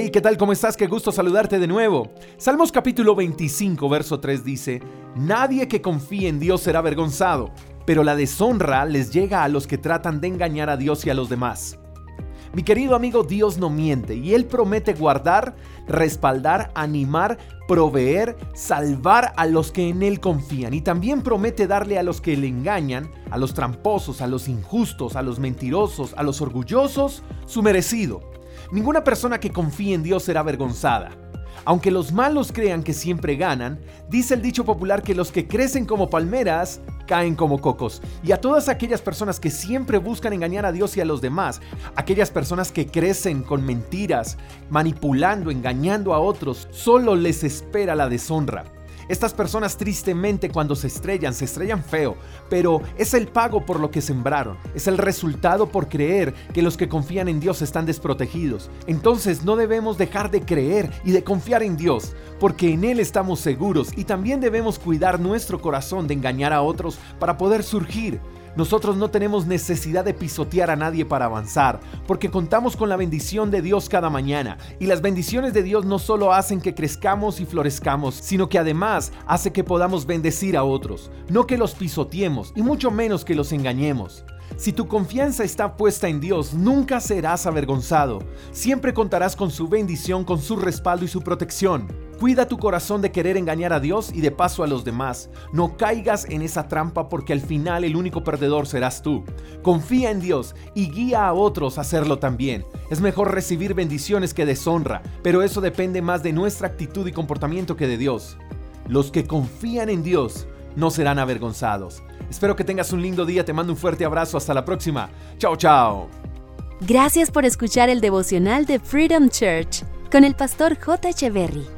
Hey, ¿qué tal? ¿Cómo estás? Qué gusto saludarte de nuevo. Salmos capítulo 25, verso 3 dice, Nadie que confíe en Dios será avergonzado, pero la deshonra les llega a los que tratan de engañar a Dios y a los demás. Mi querido amigo, Dios no miente y Él promete guardar, respaldar, animar, proveer, salvar a los que en Él confían y también promete darle a los que le engañan, a los tramposos, a los injustos, a los mentirosos, a los orgullosos, su merecido. Ninguna persona que confíe en Dios será avergonzada. Aunque los malos crean que siempre ganan, dice el dicho popular que los que crecen como palmeras caen como cocos. Y a todas aquellas personas que siempre buscan engañar a Dios y a los demás, aquellas personas que crecen con mentiras, manipulando, engañando a otros, solo les espera la deshonra. Estas personas tristemente cuando se estrellan, se estrellan feo, pero es el pago por lo que sembraron, es el resultado por creer que los que confían en Dios están desprotegidos. Entonces no debemos dejar de creer y de confiar en Dios, porque en Él estamos seguros y también debemos cuidar nuestro corazón de engañar a otros para poder surgir. Nosotros no tenemos necesidad de pisotear a nadie para avanzar, porque contamos con la bendición de Dios cada mañana. Y las bendiciones de Dios no solo hacen que crezcamos y florezcamos, sino que además hace que podamos bendecir a otros, no que los pisoteemos y mucho menos que los engañemos. Si tu confianza está puesta en Dios, nunca serás avergonzado. Siempre contarás con su bendición, con su respaldo y su protección. Cuida tu corazón de querer engañar a Dios y de paso a los demás. No caigas en esa trampa porque al final el único perdedor serás tú. Confía en Dios y guía a otros a hacerlo también. Es mejor recibir bendiciones que deshonra, pero eso depende más de nuestra actitud y comportamiento que de Dios. Los que confían en Dios no serán avergonzados. Espero que tengas un lindo día, te mando un fuerte abrazo, hasta la próxima. Chao, chao. Gracias por escuchar el devocional de Freedom Church con el pastor J. Echeverry.